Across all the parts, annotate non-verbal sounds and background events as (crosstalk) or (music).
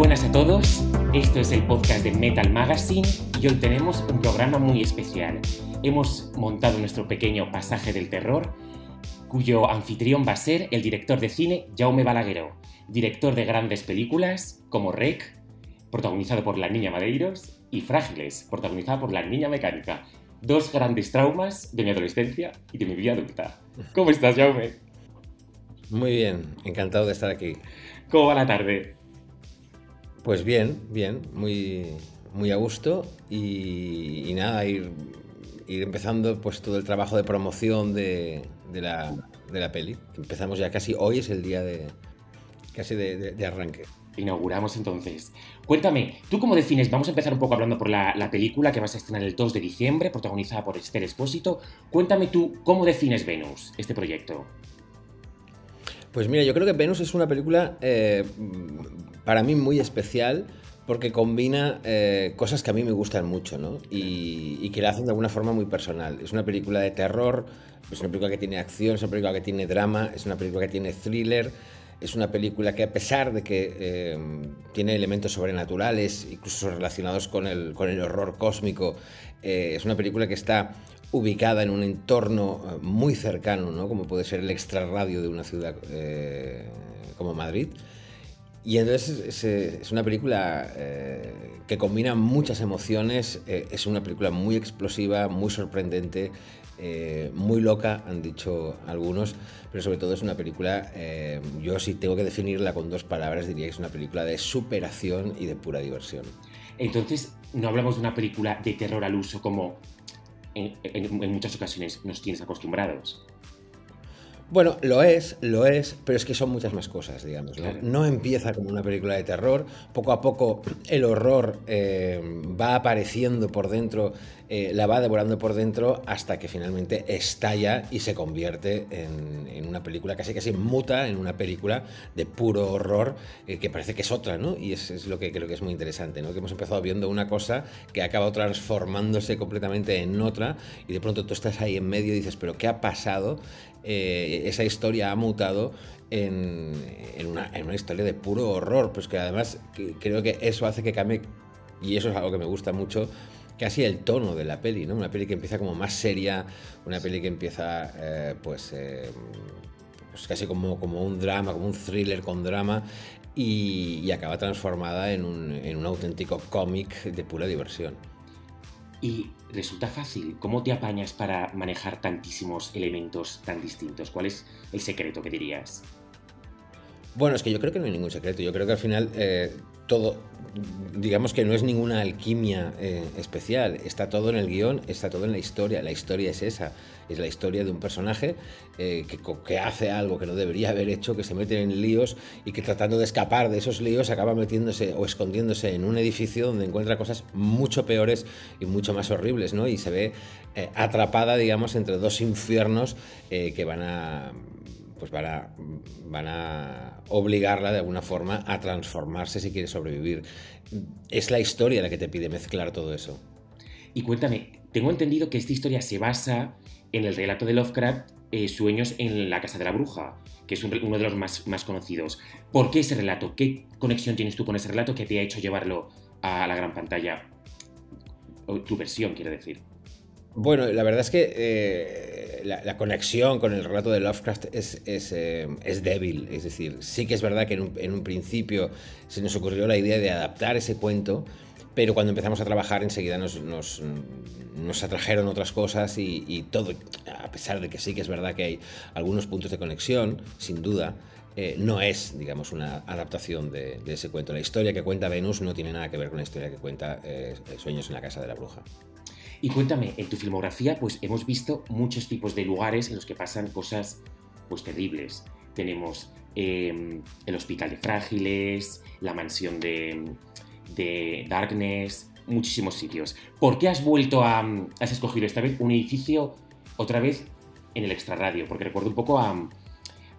Buenas a todos, esto es el podcast de Metal Magazine y hoy tenemos un programa muy especial. Hemos montado nuestro pequeño pasaje del terror, cuyo anfitrión va a ser el director de cine Jaume Balagueró, director de grandes películas como Rec, protagonizado por la niña Madeiros, y Frágiles, protagonizada por la niña Mecánica. Dos grandes traumas de mi adolescencia y de mi vida adulta. ¿Cómo estás, Jaume? Muy bien, encantado de estar aquí. ¿Cómo va la tarde? Pues bien, bien, muy, muy a gusto y, nada, ir, ir, empezando pues todo el trabajo de promoción de, de, la, de, la, peli. Empezamos ya casi, hoy es el día de casi de, de, arranque. Inauguramos entonces. Cuéntame, ¿tú cómo defines? Vamos a empezar un poco hablando por la, la, película que vas a estrenar el 2 de diciembre, protagonizada por Esther Espósito. Cuéntame tú, ¿cómo defines Venus, este proyecto? Pues mira, yo creo que Venus es una película eh, para mí muy especial porque combina eh, cosas que a mí me gustan mucho ¿no? y, que la hacen de alguna forma muy personal. Es una película de terror, es una película que tiene acción, es una película que tiene drama, es una película que tiene thriller, es una película que a pesar de que eh, tiene elementos sobrenaturales, incluso relacionados con el, con el horror cósmico, eh, es una película que está ubicada en un entorno muy cercano, ¿no? como puede ser el extrarradio de una ciudad como Madrid. Y entonces es, es una película eh, que combina muchas emociones, eh, es una película muy explosiva, muy sorprendente, eh, muy loca, han dicho algunos, pero sobre todo es una película, eh, yo si tengo que definirla con dos palabras, diría que es una película de superación y de pura diversión. Entonces, no hablamos de una película de terror al uso como en, en, en muchas ocasiones nos tienes acostumbrados. Bueno, lo es, lo es, pero es que son muchas más cosas, digamos. ¿no? no empieza como una película de terror, poco a poco el horror eh, va apareciendo por dentro, eh, la va devorando por dentro hasta que finalmente estalla y se convierte en, en una película, casi casi muta en una película de puro horror eh, que parece que es otra, ¿no? Y es, es, lo que creo que es muy interesante, ¿no? Que hemos empezado viendo una cosa que ha acabado transformándose completamente en otra y de pronto tú estás ahí en medio y dices, pero ¿qué ha pasado? Eh, esa historia ha mutado en, en, una, en, una, historia de puro horror, pues que además que, creo que eso hace que cambie, y eso es algo que me gusta mucho, casi el tono de la peli, ¿no? Una peli que empieza como más seria, una peli que empieza eh, pues, eh, pues, casi como, como un drama, como un thriller con drama, y, y acaba transformada en un, en un auténtico cómic de pura diversión. Y resulta fácil. ¿Cómo te apañas para manejar tantísimos elementos tan distintos? ¿Cuál es el secreto que dirías? Bueno, es que yo creo que no hay ningún secreto. Yo creo que al final eh, todo, digamos que no es ninguna alquimia eh, especial. Está todo en el guion, está todo en la historia. La historia es esa. Es la historia de un personaje eh, que, que, hace algo que no debería haber hecho, que se mete en líos y que tratando de escapar de esos líos acaba metiéndose o escondiéndose en un edificio donde encuentra cosas mucho peores y mucho más horribles, ¿no? Y se ve atrapada, digamos, entre dos infiernos que van a pues van a, obligarla de alguna forma a transformarse si quiere sobrevivir. Es la historia la que te pide mezclar todo eso. Y cuéntame, tengo entendido que esta historia se basa en el relato de Lovecraft, eh, Sueños en la Casa de la Bruja, que es un, uno de los más, más conocidos. ¿Por qué ese relato? ¿Qué conexión tienes tú con ese relato que te ha hecho llevarlo a la gran pantalla? Tu versión, quiero decir. Bueno, la verdad es que eh, la, conexión con el relato de Lovecraft eh, es, débil. Es decir, sí que es verdad que en un, principio se nos ocurrió la idea de adaptar ese cuento, pero cuando empezamos a trabajar enseguida nos, nos, nos atrajeron otras cosas y, todo, a pesar de que sí que es verdad que hay algunos puntos de conexión, sin duda, eh, no es, digamos, una adaptación de, de, ese cuento. La historia que cuenta Venus no tiene nada que ver con la historia que cuenta Sueños en la Casa de la Bruja. Y cuéntame, en tu filmografía pues hemos visto muchos tipos de lugares en los que pasan cosas pues terribles. Tenemos eh, el Hospital de Frágiles, la mansión de, de, Darkness, muchísimos sitios. ¿Por qué has vuelto a... has escogido esta vez un edificio otra vez en el extrarradio? Porque recuerdo un poco a,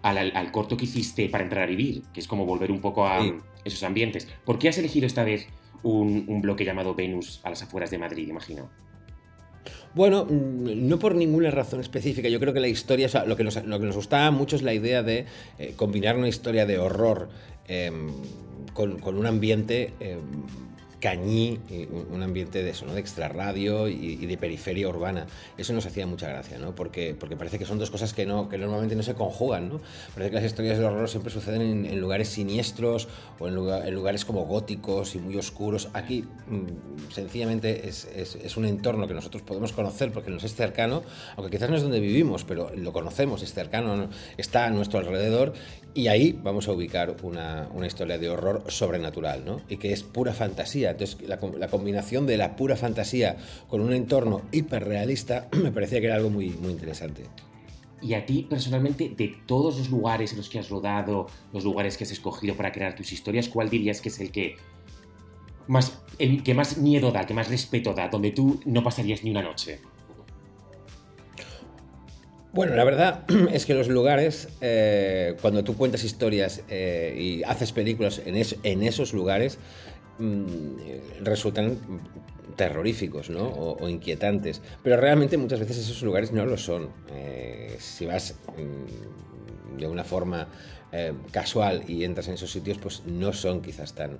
al, al, corto que hiciste para entrar a vivir, que es como volver un poco a sí. esos ambientes. ¿Por qué has elegido esta vez un, un bloque llamado Venus a las afueras de Madrid, imagino? Bueno, no por ninguna razón específica. Yo creo que la historia, o sea, lo, que nos, lo gustaba mucho es la idea de eh, combinar una historia de horror eh, con, un ambiente eh, cañí, un ambiente de eso, ¿no? de extrarradio y, de periferia urbana. Eso nos hacía mucha gracia, ¿no? porque, porque parece que son dos cosas que, no, que normalmente no se conjugan. ¿no? Parece que las historias de horror siempre suceden en, lugares siniestros o en, lugares como góticos y muy oscuros. Aquí mmm, sencillamente es, un entorno que nosotros podemos conocer porque nos es cercano, aunque quizás no es donde vivimos, pero lo conocemos, es cercano, está a nuestro alrededor y ahí vamos a ubicar una, una historia de horror sobrenatural ¿no? y que es pura fantasía entonces, la, la, combinación de la pura fantasía con un entorno hiperrealista (clears throat) me parecía que era algo muy, muy interesante. Y a ti, personalmente, de todos los lugares en los que has rodado, los lugares que has escogido para crear tus historias, ¿cuál dirías que es el que más, el que más miedo da, que más respeto da, donde tú no pasarías ni una noche? Bueno, la verdad (clears throat) es que los lugares, eh, cuando tú cuentas historias eh, y haces películas en, es, en esos lugares, mmm, resultan terroríficos ¿no? o, inquietantes. Pero realmente muchas veces esos lugares no lo son. Eh, si vas mmm, de una forma casual y entras en esos sitios, pues no son quizás tan,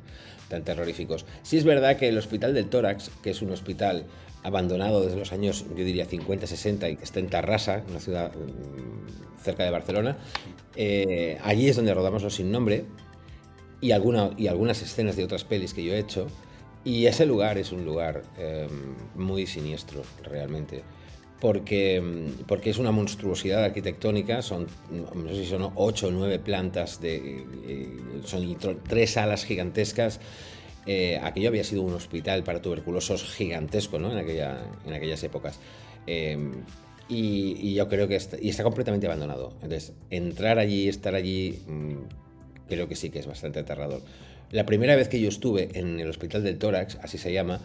tan terroríficos. Sí es verdad que el Hospital del Tórax, que es un hospital abandonado desde los años, yo diría, 50, 60 y que está en Tarrasa, una ciudad mmm, cerca de Barcelona, eh, allí es donde rodamos Los Sin Nombre, y, alguna, y algunas escenas de otras pelis que yo he hecho. Y ese lugar es un lugar eh, muy siniestro, realmente. Porque, porque es una monstruosidad arquitectónica, son, no sé si son ocho o nueve plantas, de, eh, son tres salas gigantescas. Eh, aquello había sido un hospital para tuberculosos gigantesco ¿no? en, en aquellas épocas. Eh, y, yo creo que está, y está completamente abandonado. Entonces, entrar allí, estar allí, mmm, creo que sí que es bastante aterrador. La primera vez que yo estuve en el Hospital del Tórax, así se llama,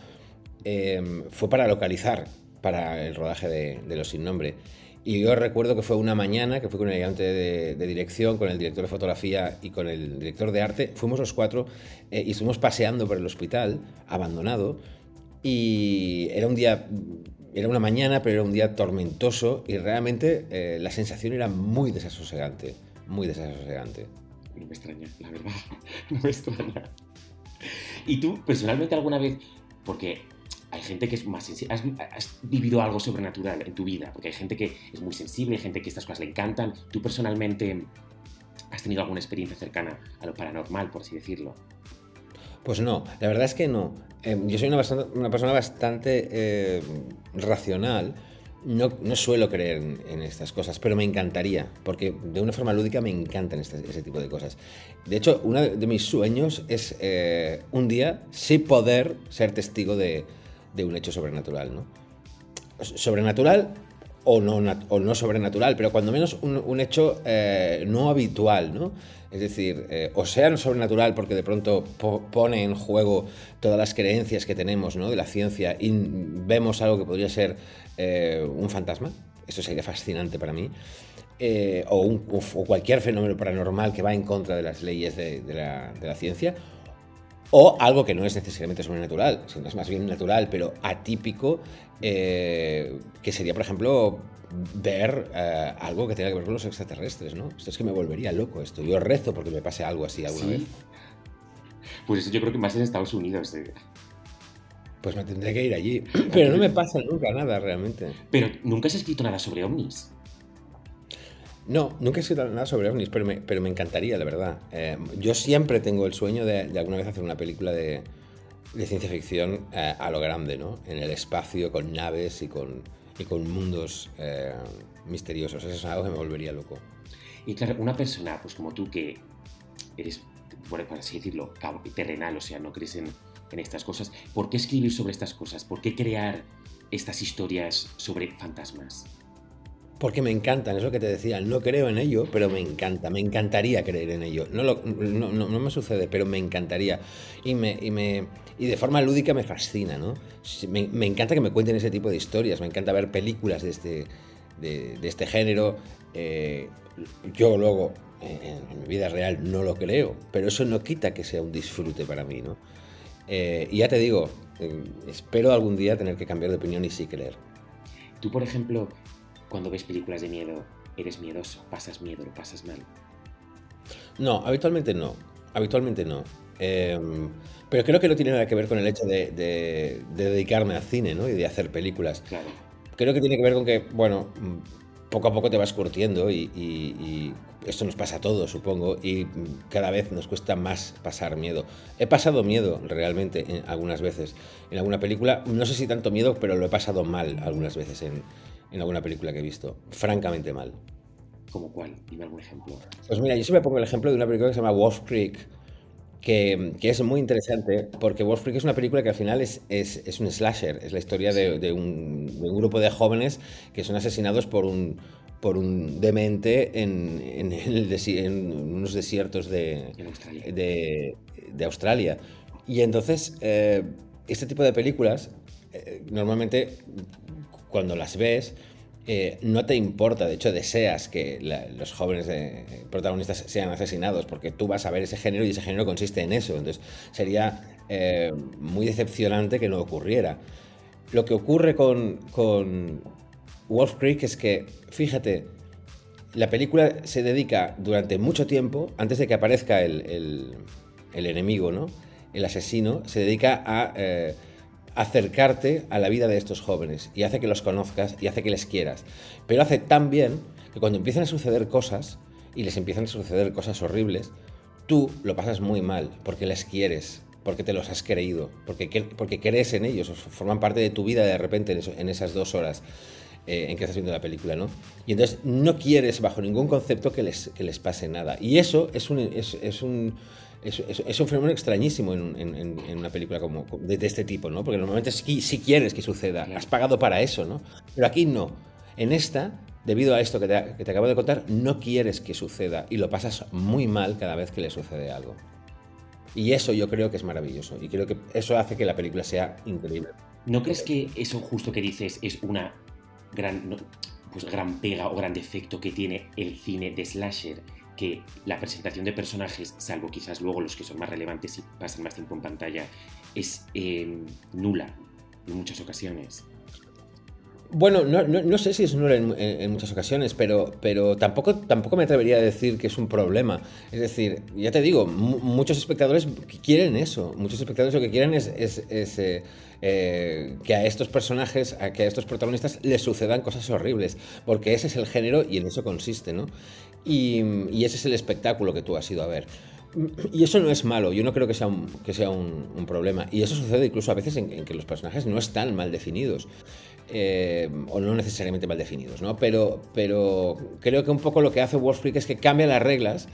eh, fue para localizar para el rodaje de, Los Sin Nombre. Y yo recuerdo que fue una mañana que fui con el ayudante de, dirección, con el director de fotografía y con el director de arte. Fuimos los cuatro eh, y estuvimos paseando por el hospital, abandonado. Y era un día, era una mañana, pero era un día tormentoso y realmente eh, la sensación era muy desasosegante, muy desasosegante no me extraña, la verdad, (laughs) no me extraña. ¿Y tú, personalmente, alguna vez, porque hay gente que es más sensible, has, has, vivido algo sobrenatural en tu vida, porque hay gente que es muy sensible, hay gente que estas cosas le encantan, tú personalmente has tenido alguna experiencia cercana a lo paranormal, por así decirlo. Pues no, la verdad es que no. Eh, yo soy una, bastante, una, persona bastante eh, racional, no, no, suelo creer en, en, estas cosas, pero me encantaría, porque de una forma lúdica me encantan este, ese tipo de cosas. De hecho, uno de mis sueños es eh, un día sí poder ser testigo de, de un hecho sobrenatural, ¿no? Sobrenatural o no, o no sobrenatural, pero cuando menos un, un hecho eh, no habitual, ¿no? Es decir, eh, o sea sobrenatural porque de pronto po pone en juego todas las creencias que tenemos ¿no? de la ciencia y vemos algo que podría ser eh, un fantasma, eso sería fascinante para mí, o, cualquier fenómeno paranormal que va en contra de las leyes de, la, de la ciencia, o algo que no es necesariamente sobrenatural, sino es más bien natural, pero atípico, eh, que sería, por ejemplo, ver eh, algo que tenga que ver con los extraterrestres, ¿no? Esto es que me volvería loco esto. Yo rezo porque me pase algo así alguna ¿Sí? vez. Pues eso yo creo que más en Estados Unidos. Eh. Pues me tendré que ir allí. (clears throat) Pero no me pasa nunca nada realmente. Pero nunca has escrito nada sobre ovnis. No, nunca he escrito nada sobre ovnis, pero me, pero me encantaría, la verdad. Eh, yo siempre tengo el sueño de, alguna vez hacer una película de, de ciencia ficción eh, a lo grande, ¿no? En el espacio, con naves y con, y con mundos eh, misteriosos. Eso es algo que me volvería loco. Y claro, una persona, pues como tú, que eres, por así decirlo, terrenal, o sea, no crees en, en estas cosas, ¿por qué escribir sobre estas cosas? ¿Por qué crear estas historias sobre fantasmas? Porque me encantan, es lo que te decía, no creo en ello, pero me encanta, me encantaría creer en ello. No, me sucede, pero me encantaría. Y, de forma lúdica me fascina, ¿no? Me, encanta que me cuenten ese tipo de historias, me encanta ver películas de este, de, este género. Eh, yo luego, en, en, mi vida real, no lo creo, pero eso no quita que sea un disfrute para mí, ¿no? Eh, y ya te digo, eh, espero algún día tener que cambiar de opinión y sí creer. Tú, por ejemplo, cuando ves películas de miedo, eres miedoso, pasas miedo, lo pasas mal. No, habitualmente no. Habitualmente no. Em, pero creo que no tiene nada que ver con el hecho de, dedicarme al cine, ¿no? Y de hacer películas. Claro. Creo que tiene que ver con que, bueno, mm, poco a poco te vas curtiendo y, esto nos pasa a todos, supongo, y cada vez nos cuesta más pasar miedo. He pasado miedo realmente algunas veces en alguna película, no sé si tanto miedo, pero lo he pasado mal algunas veces en, en alguna película que he visto, francamente mal. ¿Como cuál? Dime algún ejemplo. Pues mira, yo siempre pongo el ejemplo de una película que se llama Wolf Creek, que, es muy interesante porque Wolf Creek es una película que al final es, es, un slasher, es la historia de, un, grupo de jóvenes que son asesinados por un, por un demente en, en, unos desiertos de, Australia. de, Australia. Y entonces, eh, este tipo de películas, eh, normalmente cuando las ves, eh, no te importa, de hecho deseas que los jóvenes eh, protagonistas sean asesinados, porque tú vas a ver ese género y ese género consiste en eso. Entonces sería eh, muy decepcionante que no ocurriera. Lo que ocurre con, Wolf Creek es que, fíjate, la película se dedica durante mucho tiempo, antes de que aparezca el, el enemigo, ¿no? el asesino, se dedica a acercarte a la vida de estos jóvenes y hace que los conozcas y hace que les quieras. Pero hace tan bien que cuando empiezan a suceder cosas y les empiezan a suceder cosas horribles, tú lo pasas muy mal porque les quieres, porque te los has creído, porque, porque crees en ellos, forman parte de tu vida de repente en, esas dos horas. Eh, en que estás viendo la película, ¿no? Y entonces no quieres bajo ningún concepto que les, que les pase nada. Y eso es un, es un es, un fenómeno extrañísimo en, una película como de, este tipo, ¿no? Porque normalmente sí, quieres que suceda, has pagado para eso, ¿no? Pero aquí no. En esta, debido a esto que te, acabo de contar, no quieres que suceda y lo pasas muy mal cada vez que le sucede algo. Y eso yo creo que es maravilloso y creo que eso hace que la película sea increíble. ¿No crees que eso justo que dices es una gran, pues gran pega o gran defecto que tiene el cine de slasher? Que la presentación de personajes, salvo quizás luego los que son más relevantes y pasan más tiempo en pantalla, es em, nula en muchas ocasiones. Bueno, no, sé si es nula en, muchas ocasiones, pero, pero tampoco, tampoco me atrevería a decir que es un problema. Es decir, ya te digo, muchos espectadores quieren eso. Muchos espectadores lo que quieren es, eh, eh, que a estos personajes, a que a estos protagonistas les sucedan cosas horribles, porque ese es el género y en eso consiste, ¿no? Y, ese es el espectáculo que tú has ido a ver. Y eso no es malo, yo no creo que sea un, que sea un, problema. Y eso sucede incluso a veces en, que los personajes no están mal definidos. Eh, o no necesariamente mal definidos, ¿no? Pero, pero creo que un poco lo que hace Wall Street es que cambia las reglas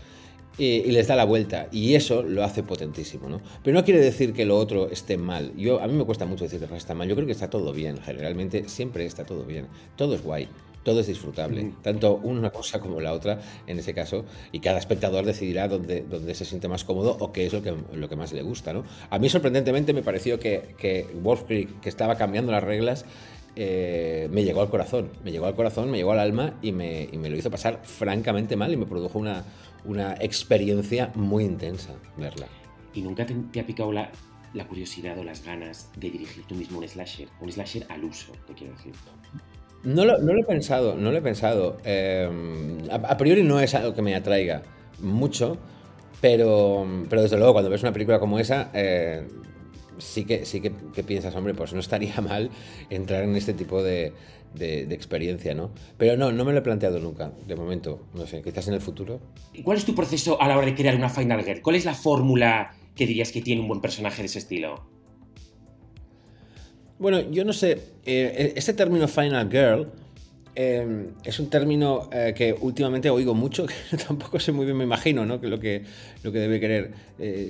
y, les da la vuelta. Y eso lo hace potentísimo, ¿no? Pero no quiere decir que lo otro esté mal. Yo, a mí me cuesta mucho decir que está mal. Yo creo que está todo bien, generalmente siempre está todo bien. Todo es guay todo es disfrutable, tanto una cosa como la otra en ese caso, y cada espectador decidirá dónde, dónde se siente más cómodo o qué es lo que, lo que más le gusta. ¿no? A mí sorprendentemente me pareció que, que Wolf Creek, que estaba cambiando las reglas, eh, me llegó al corazón, me llegó al corazón, me llegó al alma y me, y me lo hizo pasar francamente mal y me produjo una, una experiencia muy intensa verla. ¿Y nunca te, ha picado la, la curiosidad o las ganas de dirigir tú mismo un slasher? Un slasher al uso, te quiero decir. No lo, he pensado, no lo he pensado. Em, a, priori no es algo que me atraiga mucho, pero, pero desde luego cuando ves una película como esa, eh, sí, que, sí que, piensas, hombre, pues no estaría (laughs) mal entrar en este tipo de, experiencia, ¿no? Pero no, no me lo he planteado nunca, de momento, no sé, quizás en el futuro. ¿Cuál es tu proceso a la hora de crear una Final Girl? ¿Cuál es la fórmula que dirías que tiene un buen personaje de ese estilo? Bueno, yo no sé, eh, este término Final Girl eh, es un término eh, que últimamente oigo mucho, (laughs) que tampoco sé muy bien, me imagino, ¿no? Que lo que, lo que debe querer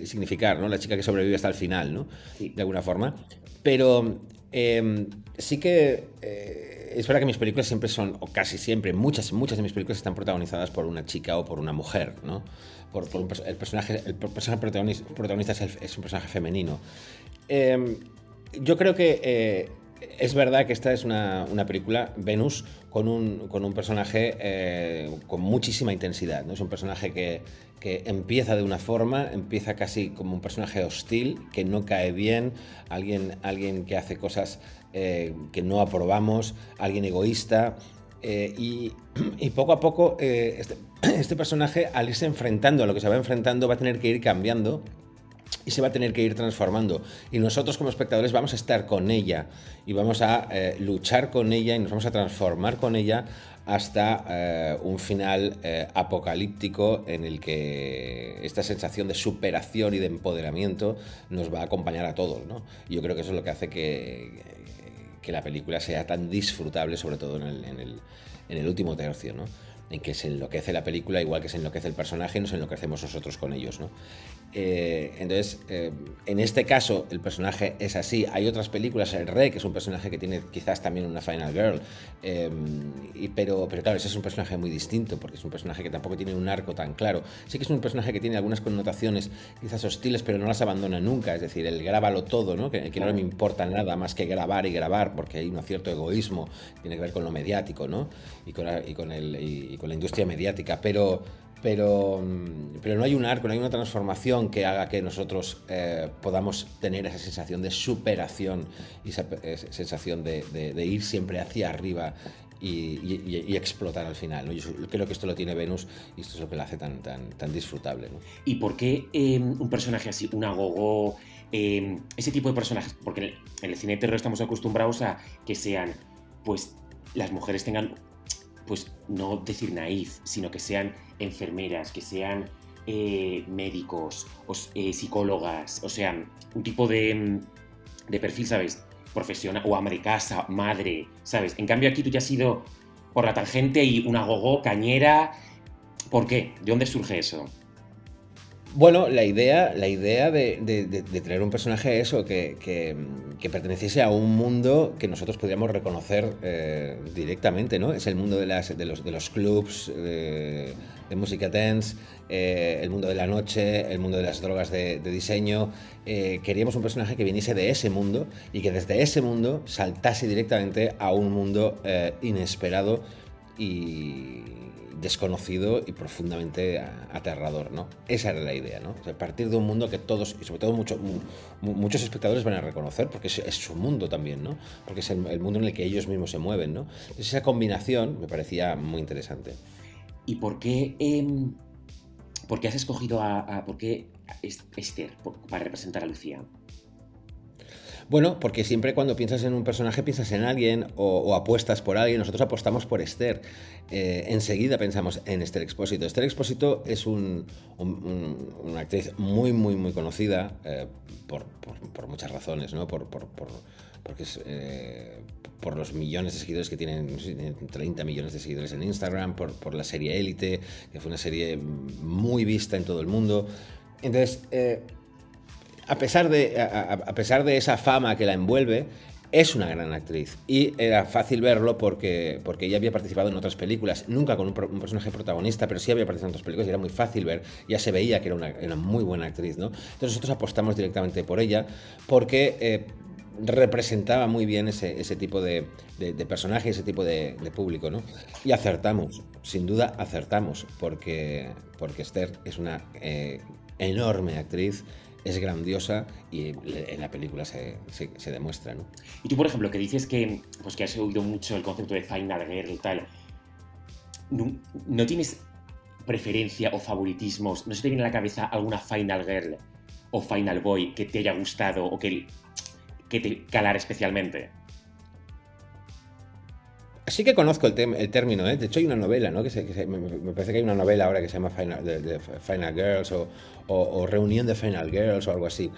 significar, ¿no? La chica que sobrevive hasta el final, ¿no? De alguna forma. Pero sí que es verdad que mis películas siempre son, o casi siempre, muchas, muchas de mis películas están protagonizadas por una chica o por una mujer, ¿no? Por, el personaje, el personaje protagonista, es, un personaje femenino yo creo que eh, es verdad que esta es una, película, Venus, con un, con un personaje eh, con muchísima intensidad. ¿no? Es un personaje que, empieza de una forma, empieza casi como un personaje hostil, que no cae bien, alguien, alguien que hace cosas eh, que no aprobamos, alguien egoísta. Y, poco a poco este, (clears throat) este, personaje, al irse enfrentando a lo que se va enfrentando, va a tener que ir cambiando y se va a tener que ir transformando. Y nosotros como espectadores vamos a estar con ella y vamos a eh, luchar con ella y nos vamos a transformar con ella hasta eh, un final eh, apocalíptico en el que esta sensación de superación y de empoderamiento nos va a acompañar a todos. ¿no? yo creo que eso es lo que hace que, que la película sea tan disfrutable, sobre todo en el, en el, último tercio. ¿no? en que se enloquece la película igual que se enloquece el personaje y nos enloquecemos nosotros con ellos. ¿no? Eh, entonces, eh, en este caso, el personaje es así. Hay otras películas, El Rey, que es un personaje que tiene quizás también una Final Girl, eh, y, pero, pero claro, ese es un personaje muy distinto, porque es un personaje que tampoco tiene un arco tan claro. Sí que es un personaje que tiene algunas connotaciones quizás hostiles, pero no las abandona nunca. Es decir, el grábalo todo, ¿no? Que, que no me importa nada más que grabar y grabar, porque hay un cierto egoísmo, tiene que ver con lo mediático, ¿no? Y con, y con, el, y con la industria mediática, pero pero, mm, pero no hay un arco, no hay una transformación que haga que nosotros eh, podamos tener esa sensación de superación y esa, sensación de, ir siempre hacia arriba y, explotar al final. Yo creo que esto lo tiene Venus y esto es lo que lo hace tan, tan, tan disfrutable. ¿Y por qué em, un personaje así, un agogo, em, ese tipo de personajes? Porque en el, cine de terror estamos acostumbrados a que sean, pues, las mujeres tengan pues no decir naif, sino que sean enfermeras, que sean eh, médicos, eh, psicólogas, o sea, un tipo de, mm, de perfil, ¿sabes? Profesional, o ama de casa, madre, ¿sabes? En cambio aquí tú ya has sido por la tangente y una gogo, cañera. ¿Por qué? ¿De dónde surge eso? Bueno, la idea, la idea de, tener un personaje eso, que, perteneciese a un mundo que nosotros podríamos reconocer eh, directamente, ¿no? Es el mundo de, las, los, de los clubs, de, música dance, eh, el mundo de la noche, el mundo de las drogas de, diseño. Eh, queríamos un personaje que viniese de ese mundo y que desde ese mundo saltase directamente a un mundo inesperado y desconocido y profundamente aterrador, ¿no? Esa era la idea, ¿no? partir de un mundo que todos, y sobre todo muchos muchos espectadores van a reconocer, porque es, su mundo también, ¿no? Porque es el, mundo en el que ellos mismos se mueven, ¿no? esa combinación me parecía muy interesante. ¿Y por qué, em, por qué has escogido a, por qué Esther para representar a Lucía? Bueno, porque siempre cuando piensas en un personaje piensas en alguien o, apuestas por alguien. Nosotros apostamos por Esther. Eh, enseguida pensamos en Esther Expósito. Esther Expósito es una actriz muy, muy, muy conocida eh, por, muchas razones, ¿no? Por, eh, por los millones de seguidores que tienen, 30 millones de seguidores en Instagram, por, la serie Élite, que fue una serie muy vista en todo el mundo. Entonces, a pesar, de, a, pesar de esa fama que la envuelve, es una gran actriz. Y era fácil verlo porque, porque ella había participado en otras películas, nunca con un, personaje protagonista, pero sí había participado en otras películas y era muy fácil ver, ya se veía que era una, muy buena actriz, ¿no? Entonces nosotros apostamos directamente por ella porque eh, representaba muy bien ese, tipo de, personaje, ese tipo de, público, ¿no? Y acertamos, sin duda acertamos, porque, porque Esther es una eh, enorme actriz es grandiosa y en la película se, se, demuestra, ¿no? Y tú, por ejemplo, que dices que, pues, que has oído mucho el concepto de Final Girl y tal, ¿no, tienes preferencia o favoritismos? ¿No se te viene a la cabeza alguna Final Girl o Final Boy que te haya gustado o que, que te calara especialmente? Sí que conozco el, el término, ¿eh? de hecho hay una novela, ¿no? Que, me, parece que hay una novela ahora que se llama Final, de, Final Girls o, Reunión de Final Girls o algo así.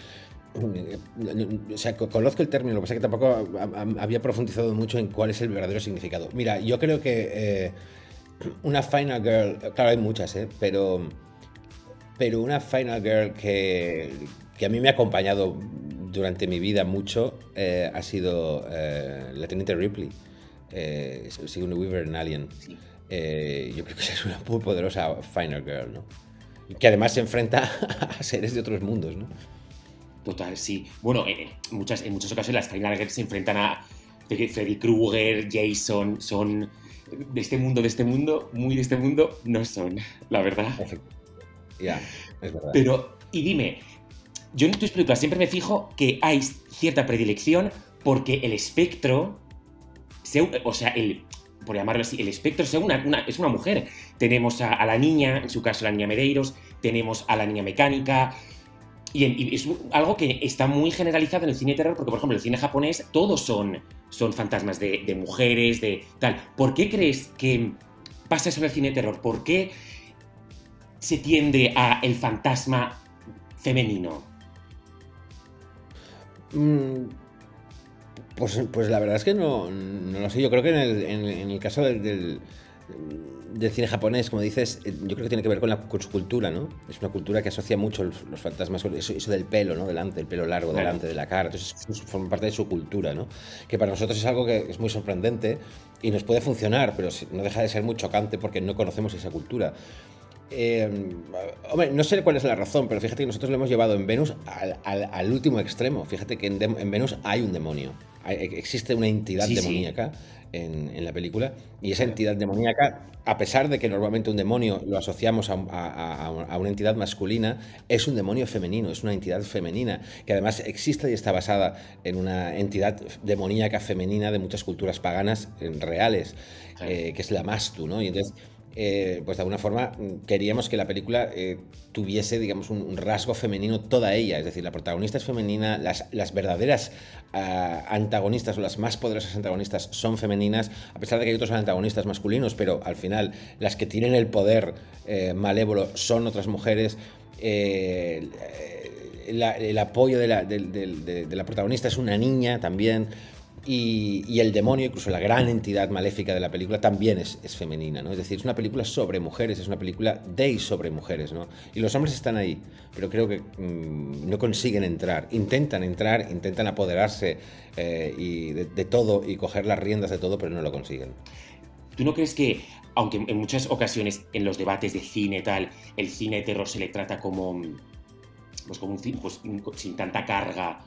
O sea, conozco el término, lo que pasa es que tampoco había profundizado mucho en cuál es el verdadero significado. Mira, yo creo que eh, una Final Girl, claro, hay muchas, ¿eh? pero, pero una Final Girl que, que a mí me ha acompañado durante mi vida mucho eh, ha sido la Teniente Ripley eh, Sigourney Weaver en Alien. Eh, yo creo que (laughs) es una muy poderosa Final Girl, ¿no? Que además se enfrenta (laughs) a seres de otros mundos, ¿no? Total, sí. Bueno, en muchas, en muchas ocasiones las Final Girls se enfrentan a Freddy Krueger, Jason, son de este mundo, de este mundo, muy de este mundo, no son, la verdad. Ya, es verdad. Pero, y dime, yo en tus películas siempre me fijo que hay cierta predilección porque el espectro o sea, por llamarlo así, el espectro sea una, es una mujer. Tenemos a, la niña, en su caso la niña Medeiros, tenemos a la niña mecánica, y, es algo que está muy generalizado en el cine de terror, porque, por ejemplo, el cine japonés todos son, son fantasmas de, mujeres, de tal. ¿Por qué crees que pasa eso en el cine de terror? ¿Por qué se tiende a el fantasma femenino? Mm, pues, pues la verdad es que no, no lo sé. Yo creo que en el, caso del del cine japonés, como dices, eh, yo creo que tiene que ver con, la, con su cultura, ¿no? Es una cultura que asocia mucho los, fantasmas con eso, del pelo, ¿no? Delante, el pelo largo delante de la cara. Entonces, forma parte de su cultura, ¿no? Que para nosotros es algo que es muy sorprendente y nos puede funcionar, pero no deja de ser muy chocante porque no conocemos esa cultura. Eh, hombre, no sé cuál es la razón, pero fíjate que nosotros lo hemos llevado en Venus al, último extremo. Fíjate que en, Venus hay un demonio, existe una entidad demoníaca en, la película. Y esa entidad demoníaca, a pesar de que normalmente un demonio lo asociamos a, una entidad masculina, es un demonio femenino, es una entidad femenina, que además existe y está basada en una entidad demoníaca femenina de muchas culturas paganas reales, eh, que es la Mastu, ¿no? Y entonces eh, pues de alguna forma mm, queríamos que la película eh, tuviese, digamos, un, rasgo femenino toda ella, es decir, la protagonista es femenina, las, las verdaderas ah, antagonistas o las más poderosas antagonistas son femeninas, a pesar de que hay otros antagonistas masculinos, pero al final las que tienen el poder eh, malévolo son otras mujeres. el apoyo de la, de la protagonista es una niña también. Y, el demonio, incluso la gran entidad maléfica de la película, también es, femenina, ¿no? Es decir, es una película sobre mujeres, es una película de y sobre mujeres, ¿no? Y los hombres están ahí, pero creo que mm, no consiguen entrar. Intentan entrar, intentan apoderarse eh, y de, todo y coger las riendas de todo, pero no lo consiguen. ¿Tú no crees que, aunque en muchas ocasiones en los debates de cine tal, el cine de terror se le trata como, pues como un pues, sin tanta carga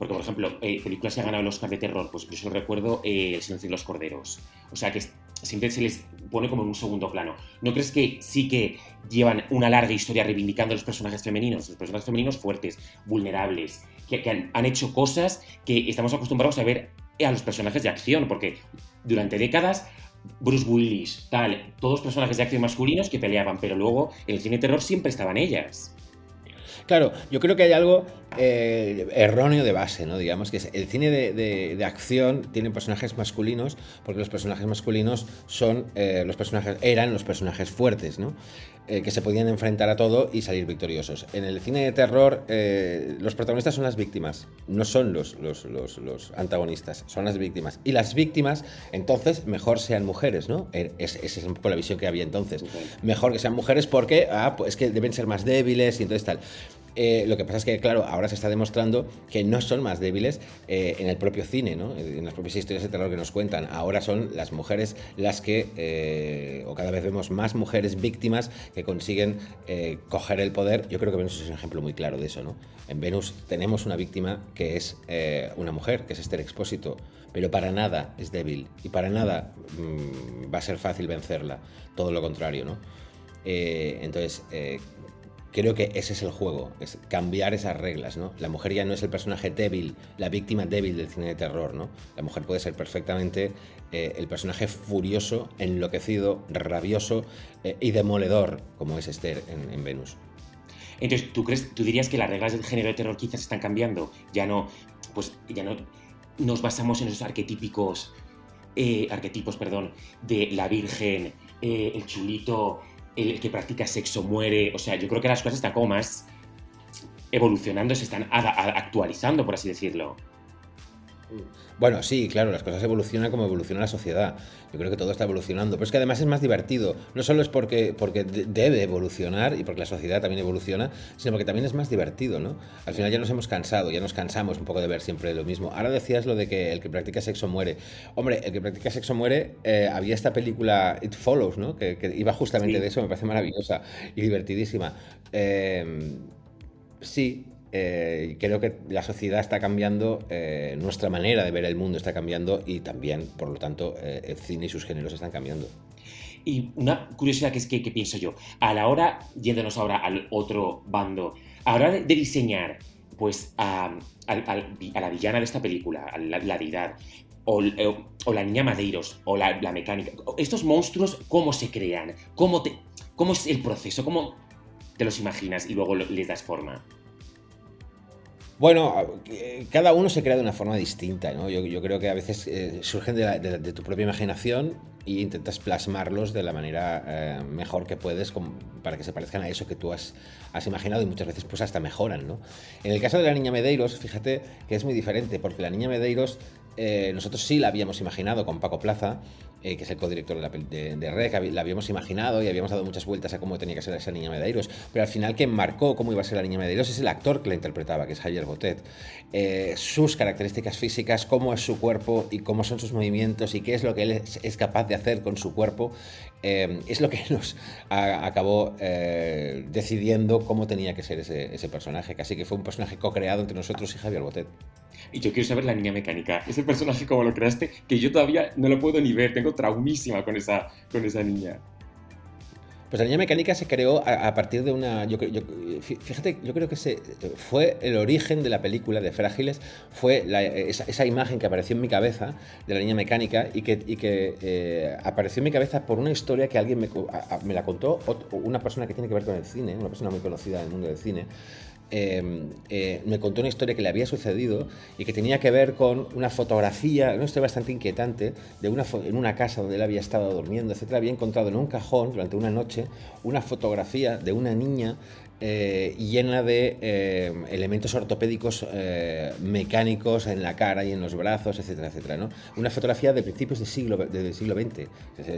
porque, por ejemplo, eh, películas que han ganado el Oscar de terror, pues yo solo recuerdo eh, El silencio de los corderos. O sea, que siempre se les pone como en un segundo plano. ¿No crees que sí que llevan una larga historia reivindicando los personajes femeninos? Los personajes femeninos fuertes, vulnerables, que, han, hecho cosas que estamos acostumbrados a ver a los personajes de acción, porque durante décadas Bruce Willis, tal, todos personajes de acción masculinos que peleaban, pero luego en el cine terror siempre estaban ellas. Claro, yo creo que hay algo eh, erróneo de base, ¿no? Digamos que el cine de, acción tiene personajes masculinos porque los personajes masculinos son eh, los personajes eran los personajes fuertes, ¿no? Eh, que se podían enfrentar a todo y salir victoriosos. En el cine de terror, los protagonistas son las víctimas, no son los, los, antagonistas, son las víctimas. Y las víctimas, entonces, mejor sean mujeres, ¿no? esa es un poco la visión que había entonces. Mejor que sean mujeres porque ah, pues, es que deben ser más débiles y entonces tal. Eh, lo que pasa es que, claro, ahora se está demostrando que no son más débiles eh, en el propio cine, ¿no? en las propias historias de terror que nos cuentan. Ahora son las mujeres las que, eh, o cada vez vemos más mujeres víctimas que consiguen coger el poder. Yo creo que Venus es un ejemplo muy claro de eso. ¿no? En Venus tenemos una víctima que es una mujer, que es Esther Expósito, pero para nada es débil y para nada mm, va a ser fácil vencerla. Todo lo contrario. ¿no? entonces, Creo que ese es el juego, es cambiar esas reglas, ¿no? La mujer ya no es el personaje débil, la víctima débil del cine de terror, ¿no? La mujer puede ser perfectamente eh, el personaje furioso, enloquecido, rabioso eh, y demoledor, como es Esther en, Venus. Entonces, ¿tú, crees, ¿tú dirías que las reglas del género de terror quizás están cambiando? Ya no, pues ya no nos basamos en esos arquetípicos, eh, arquetipos, perdón, de la virgen, el chulito, el que practica sexo muere. O sea, yo creo que las cosas están como más evolucionando, se están actualizando, por así decirlo. Bueno, sí, claro, las cosas evolucionan como evoluciona la sociedad. Yo creo que todo está evolucionando. Pero es que además es más divertido. No solo es porque, porque debe evolucionar y porque la sociedad también evoluciona, sino porque también es más divertido, ¿no? Al final ya nos hemos cansado, ya nos cansamos un poco de ver siempre lo mismo. Ahora decías lo de que el que practica sexo muere. Hombre, el que practica sexo muere, eh, había esta película It Follows, ¿no? Que, iba justamente de eso, me parece maravillosa y divertidísima. Eh, sí, eh, creo que la sociedad está cambiando, eh, nuestra manera de ver el mundo está cambiando y también, por lo tanto, eh, el cine y sus géneros están cambiando. Y una curiosidad que es que, pienso yo, a la hora, yéndonos ahora al otro bando, a la hora de, diseñar pues a, la villana de esta película, a la, deidad, o, la niña Madeiros, o la, mecánica, estos monstruos, ¿cómo se crean? ¿Cómo, te, ¿Cómo es el proceso? ¿Cómo te los imaginas y luego les das forma? Bueno, cada uno se crea de una forma distinta, ¿no? Yo, creo que a veces eh, surgen de, tu propia imaginación e intentas plasmarlos de la manera eh, mejor que puedes para que se parezcan a eso que tú has, imaginado y muchas veces pues hasta mejoran, ¿no? En el caso de la niña Medeiros, fíjate que es muy diferente porque la niña Medeiros eh, nosotros sí la habíamos imaginado con Paco Plaza, eh, que es el codirector de, la, de, REC, la habíamos imaginado y habíamos dado muchas vueltas a cómo tenía que ser esa niña Medeiros, pero al final quien marcó cómo iba a ser la niña Medeiros es el actor que la interpretaba, que es Javier Botet. Eh, sus características físicas, cómo es su cuerpo y cómo son sus movimientos y qué es lo que él es, capaz de hacer con su cuerpo, es lo que (laughs) nos acabó decidiendo cómo tenía que ser ese, ese personaje, casi que fue un personaje co-creado entre nosotros y Javier Botet. Y yo quiero saber la niña mecánica, ese personaje como lo creaste, que yo todavía no lo puedo ni ver, tengo traumísima con esa, con esa niña. Pues la niña mecánica se creó a, partir de una. Fíjate, yo creo que se, fue el origen de la película de Frágiles, fue esa, imagen que apareció en mi cabeza de la niña mecánica y que, que eh, apareció en mi cabeza por una historia que alguien me, me la contó, una persona que tiene que ver con el cine, una persona muy conocida en el mundo del cine, Em, eh, me contó una historia que le había sucedido y que tenía que ver con una fotografía, una historia bastante inquietante, de una en una casa donde él había estado durmiendo, etc. Había encontrado en un cajón durante una noche una fotografía de una niña eh, llena de eh, elementos ortopédicos eh, mecánicos en la cara y en los brazos, etcétera, etcétera. ¿no? Una fotografía de principios del siglo, del siglo XX,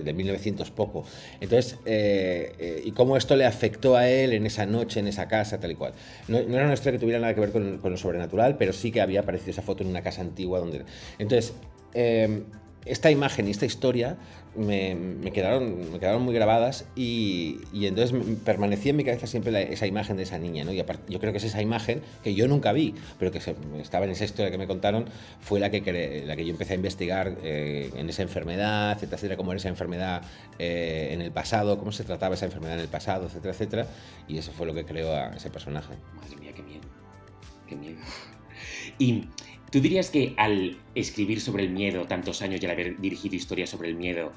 de 1900 poco. Entonces, y cómo esto le afectó a él en esa noche, en esa casa, tal y cual. No, era una historia que tuviera nada que ver con, lo sobrenatural, pero sí que había aparecido esa foto en una casa antigua donde... Entonces, esta imagen y esta historia me, quedaron, me quedaron muy grabadas y, entonces permanecía en mi cabeza siempre esa imagen de esa niña. ¿no? Y yo creo que es esa imagen que yo nunca vi, pero que estaba en esa historia que me contaron, fue la que, la que yo empecé a investigar eh, en esa enfermedad, etcétera, etcétera, cómo era esa enfermedad eh, en el pasado, cómo se trataba esa enfermedad en el pasado, etcétera, etcétera. Y eso fue lo que creó a ese personaje. Madre mía, qué miedo. Qué miedo. (laughs) Y ¿Tú dirías que al escribir sobre el miedo tantos años y al haber dirigido historias sobre el miedo,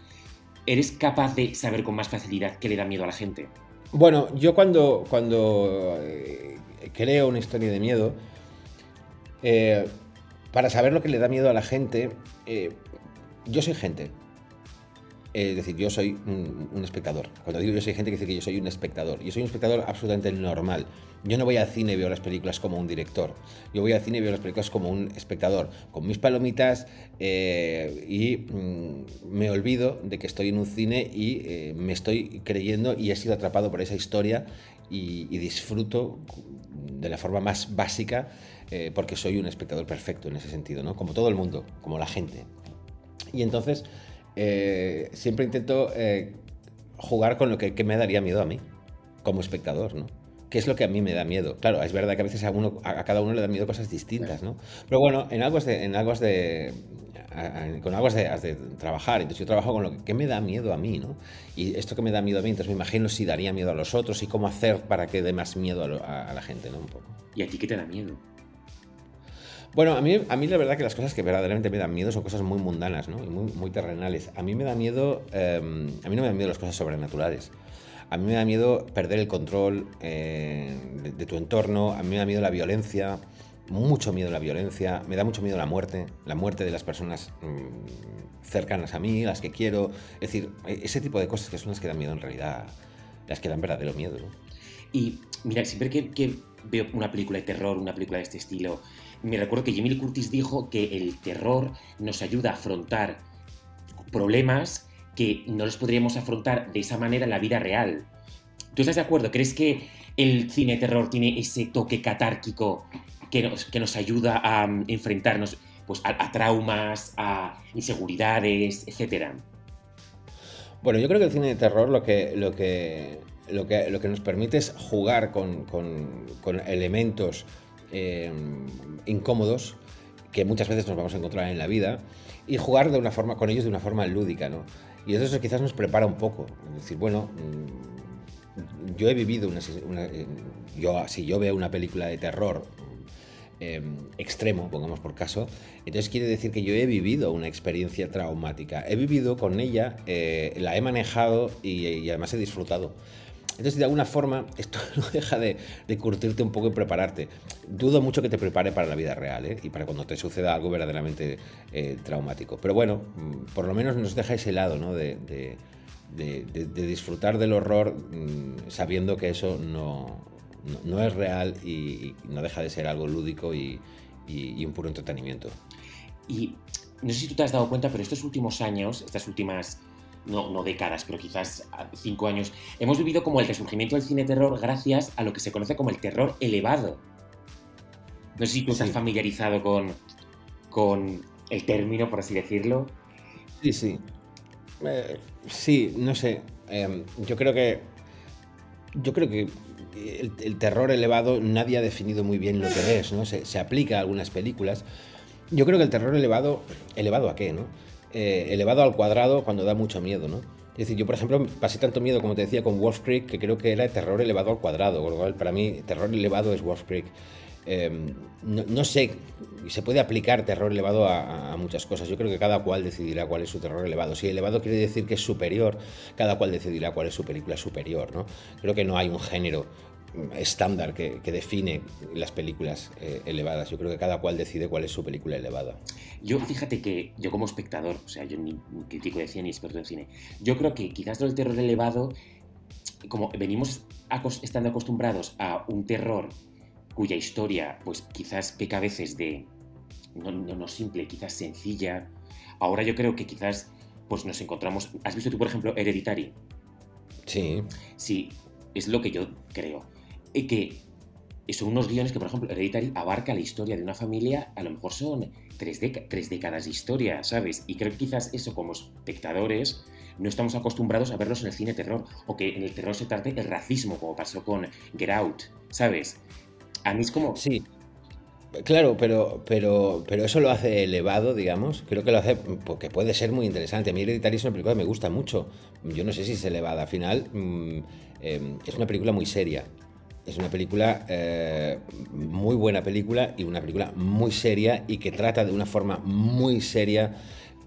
eres capaz de saber con más facilidad qué le da miedo a la gente? Bueno, yo cuando, cuando eh, creo una historia de miedo, eh, para saber lo que le da miedo a la gente, eh, yo soy gente. Es decir, yo soy un, espectador. Cuando digo yo soy gente, quiere decir que yo soy un espectador. Yo soy un espectador absolutamente normal. Yo no voy al cine y veo las películas como un director. Yo voy al cine y veo las películas como un espectador, con mis palomitas eh, y mm, me olvido de que estoy en un cine y eh, me estoy creyendo y he sido atrapado por esa historia y, disfruto de la forma más básica eh, porque soy un espectador perfecto en ese sentido, ¿no? Como todo el mundo, como la gente. Y entonces siempre intento jugar con lo que, que me daría miedo a mí como espectador, ¿no? ¿Qué es lo que a mí me da miedo? Claro, es verdad que a veces a, uno, a cada uno le da miedo cosas distintas, ¿no? Pero bueno, en algo es de, en algo de con algo has de, trabajar. Entonces yo trabajo con lo que, me da miedo a mí, ¿no? Y esto que me da miedo a mí, entonces me imagino si daría miedo a los otros y cómo hacer para que dé más miedo a, la gente, ¿no? Un poco. ¿Y a ti qué te da miedo? Bueno, a mí, a mí la verdad que las cosas que verdaderamente me dan miedo son cosas muy mundanas, ¿no? Y muy, terrenales. A mí me da miedo, em, a mí no me dan miedo las cosas sobrenaturales. A mí me da miedo perder el control eh, de, tu entorno, a mí me da miedo la violencia, mucho miedo la violencia, me da mucho miedo la muerte, la muerte de las personas mm, cercanas a mí, las que quiero. Es decir, e, ese tipo de cosas que son las que dan miedo en realidad, las que dan verdadero miedo. Y mira, siempre que, veo una película de terror, una película de este estilo, me recuerdo que Jimmy Curtis dijo que el terror nos ayuda a afrontar problemas que no los podríamos afrontar de esa manera en la vida real. ¿Tú estás de acuerdo? ¿Crees que el cine terror tiene ese toque catárquico que nos, que nos ayuda a mm, enfrentarnos pues, a, traumas, a inseguridades, etcétera? Bueno, yo creo que el cine de terror lo que, lo que, lo que, lo que nos permite es jugar con, elementos eh, incómodos que muchas veces nos vamos a encontrar en la vida y jugar de una forma, con ellos de una forma lúdica, ¿no? Y eso quizás nos prepara un poco. Es decir, bueno, mm, yo he vivido una... Eh, yo, si yo veo una película de terror em, extremo, pongamos por caso, entonces quiere decir que yo he vivido una experiencia traumática. He vivido con ella, eh, la he manejado y, además he disfrutado. Entonces, de alguna forma, esto (laughs) no deja de, curtirte un poco y prepararte. Dudo mucho que te prepare para la vida real ¿eh? y para cuando te suceda algo verdaderamente eh, traumático. Pero bueno, mm, por lo menos nos deja ese lado ¿no? de, disfrutar del horror mm, sabiendo que eso no, es real y, no deja de ser algo lúdico y, y un puro entretenimiento. Y no sé si tú te has dado cuenta, pero estos últimos años, estas últimas no, no décadas, pero quizás cinco años, hemos vivido como el resurgimiento del cine terror gracias a lo que se conoce como el terror elevado. No sé si tú estás familiarizado con, con el término, por así decirlo. Sí, sí. Eh, sí, no sé. Em, yo creo que. Yo creo que el, terror elevado nadie ha definido muy bien lo que es, ¿no? Se, se aplica a algunas películas. Yo creo que el terror elevado. ¿Elevado a qué, no? Eh, elevado al cuadrado cuando da mucho miedo, ¿no? Es decir, yo por ejemplo pasé tanto miedo, como te decía, con Wolf Creek, que creo que era terror elevado al cuadrado, para mí terror elevado es Wolf Creek. Em, no, sé, se puede aplicar terror elevado a, muchas cosas. Yo creo que cada cual decidirá cuál es su terror elevado. Si elevado quiere decir que es superior, cada cual decidirá cuál es su película superior. ¿no? Creo que no hay un género estándar que, define las películas eh, elevadas. Yo creo que cada cual decide cuál es su película elevada. Yo fíjate que yo como espectador, o sea, yo ni crítico de cine ni experto en cine, yo creo que quizás del terror elevado, como venimos estando acostumbrados a un terror cuya historia, pues quizás peca a veces de no, no, simple, quizás sencilla. Ahora yo creo que quizás pues nos encontramos. ¿Has visto tú, por ejemplo, Hereditary? Sí. Sí, es lo que yo creo que son unos guiones que, por ejemplo, Hereditary abarca la historia de una familia, a lo mejor son tres, tres décadas de historia, ¿sabes? Y creo que quizás eso como espectadores no estamos acostumbrados a verlos en el cine terror, o que en el terror se trate el racismo, como pasó con Get Out, ¿sabes? A mí es como... Sí, Claro, pero, pero, pero eso lo hace elevado, digamos. Creo que lo hace porque puede ser muy interesante. A mí Hereditary es una película que me gusta mucho. Yo no sé si es elevada. Al final mm, em, es una película muy seria. Es una película, eh, muy buena película y una película muy seria y que trata de una forma muy seria,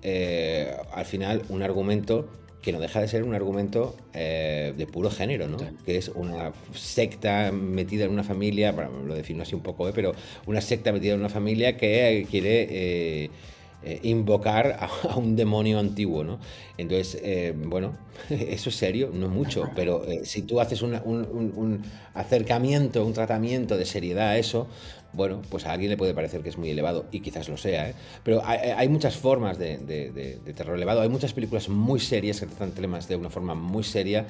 eh, al final, un argumento que no deja de ser un argumento eh, de puro género, ¿no? Que es una secta metida en una familia, bueno, lo defino así un poco, pero una secta metida en una familia que quiere eh, invocar (laughs) a, un demonio antiguo, ¿no? Entonces, eh, bueno, (laughs) eso es serio, no es mucho, pero eh, si tú haces un, acercamiento, un tratamiento de seriedad a eso, bueno, pues a alguien le puede parecer que es muy elevado, y quizás lo sea, pero hay, muchas formas de, de, terror elevado, hay muchas películas muy serias que tratan temas de una forma muy seria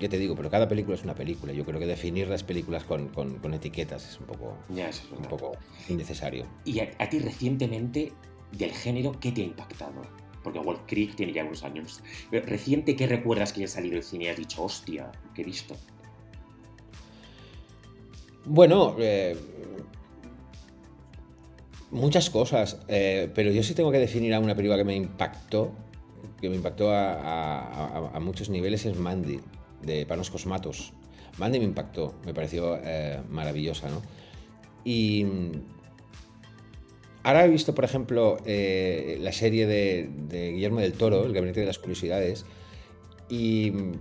ya te digo, pero cada película es una película. Yo creo que definir las películas con, etiquetas es un poco, un poco innecesario. ¿Y a, ti recientemente, del género, qué te ha impactado? Porque Wall Creek tiene ya unos años. Pero reciente, ¿qué recuerdas que haya salido el cine y has dicho, hostia, qué he visto? Bueno, eh, muchas cosas, eh, pero yo sí tengo que definir a una película que me impactó, que me impactó a, a muchos niveles, es Mandy de Panos Cosmatos. Mandy me impactó, me pareció eh, maravillosa, ¿no? Y mm, ahora he visto, por ejemplo, eh, la serie de, Guillermo del Toro, El Gabinete de las Curiosidades, y mm,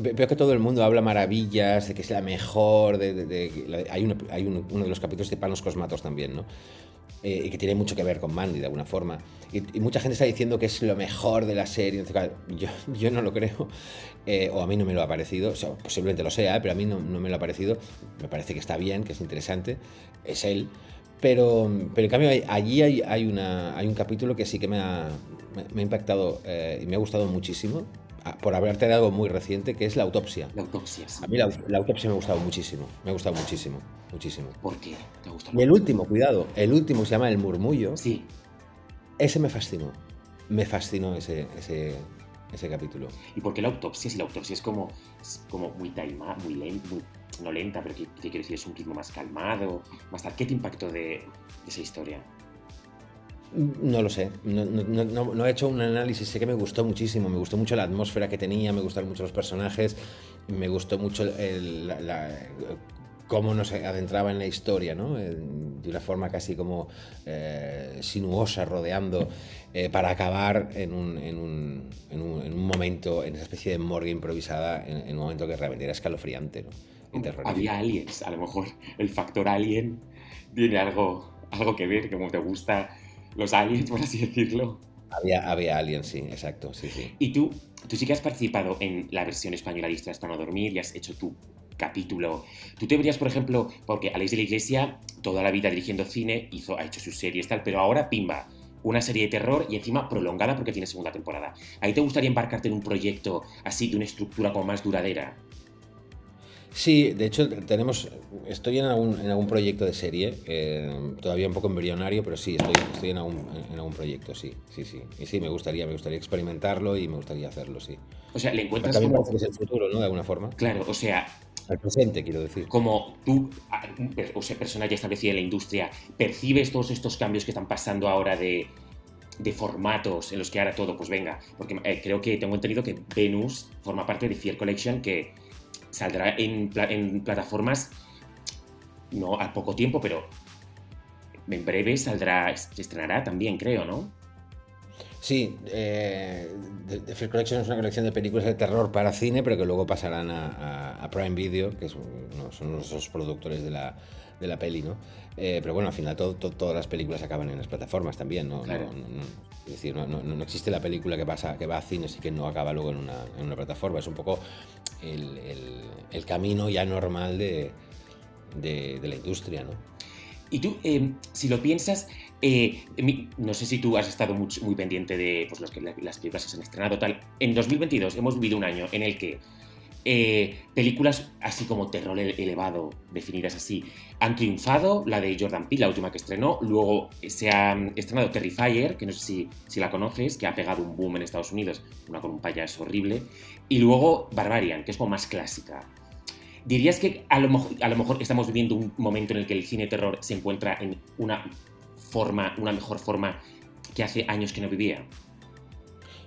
veo que todo el mundo habla maravillas, de que es la mejor, de, hay, hay uno de los capítulos de Panos Cosmatos también, ¿no? Eh, y que tiene mucho que ver con Mandy de alguna forma. Y, mucha gente está diciendo que es lo mejor de la serie. Yo, (laughs) yo no lo creo, eh, o a mí no me lo ha parecido, posiblemente lo sea, pero a mí no, no, me lo ha parecido. Me parece que está bien, que es interesante, es él. Pero, pero en cambio, allí hay, hay un capítulo que sí que me ha, me, ha impactado eh, y me ha gustado muchísimo por hablarte de algo muy reciente, que es la autopsia. La autopsia. A mí la, autopsia me ha gustado muchísimo. Me ha gustado muchísimo. Muchísimo. ¿Por qué? ¿Te gusta y el último, cuidado, el último se llama El Murmullo. Sí. Ese me fascinó. Me fascinó ese, ese, ese capítulo. ¿Y por qué la autopsia? Si la autopsia es como, como muy taimada, muy lenta, no lenta, pero que, quiere decir es un ritmo más calmado, más tal. ¿Qué te impactó de, de esa historia? No lo sé, no, he hecho un análisis, sé que me gustó muchísimo, me gustó mucho la atmósfera que tenía, me gustaron mucho los personajes, me gustó mucho el, cómo nos adentraba en la historia, ¿no? de una forma casi como eh, sinuosa, rodeando, eh, para acabar en un, en, un, en, un, momento, en esa especie de morgue improvisada, en, un momento que realmente era escalofriante. ¿no? Había aliens, a lo mejor el factor alien tiene algo, algo que ver, como te gusta los aliens, (laughs) por así decirlo. Había, había aliens, sí, exacto, sí, sí. Y tú, tú sí que has participado en la versión española de para no dormir y has hecho tu capítulo. Tú te verías, por ejemplo, porque Alex de la Iglesia toda la vida dirigiendo cine, hizo, ha hecho sus series tal, pero ahora, pimba, una serie de terror y encima prolongada porque tiene segunda temporada. ¿Ahí te gustaría embarcarte en un proyecto así de una estructura como más duradera? Sí, de hecho tenemos, estoy en algún, en algún proyecto de serie, eh, todavía un poco embrionario, pero sí, estoy, estoy en, algún, en algún proyecto, sí, sí, sí. Y sí, me gustaría, me gustaría experimentarlo y me gustaría hacerlo, sí. O sea, le encuentras también como... el futuro, ¿no? De alguna forma. Claro, o sea... Al presente, quiero decir. Como tú, o sea, persona ya establecida en la industria, percibes todos estos cambios que están pasando ahora de, de formatos en los que ahora todo, pues venga, porque eh, creo que tengo entendido que Venus forma parte de Fear Collection, que saldrá en, plataformas no a poco tiempo, pero en breve saldrá, se estrenará también, creo, ¿no? Sí, eh, The Fear Collection es una colección de películas de terror para cine, pero que luego pasarán a, Prime Video, que son los productores de la, de la peli, ¿no? Eh, pero bueno, al final todas las películas acaban en las plataformas también, ¿no? es decir, no, existe la película que, pasa, que va a cines y que no acaba luego en una, en una plataforma. Es un poco el, camino ya normal de, de, la industria, ¿no? Y tú, eh, si lo piensas, eh, no sé si tú has estado muy, muy pendiente de pues, los que, las películas que se han estrenado, tal. En 2022 hemos vivido un año en el que eh, películas así como terror elevado, definidas así, han triunfado. La de Jordan Peele, la última que estrenó. Luego se ha estrenado Terrifier, que no sé si, si la conoces, que ha pegado un boom en Estados Unidos, una con un payaso horrible. Y luego Barbarian, que es como más clásica. ¿Dirías que a lo, a lo mejor estamos viviendo un momento en el que el cine terror se encuentra en una forma, una mejor forma que hace años que no vivía?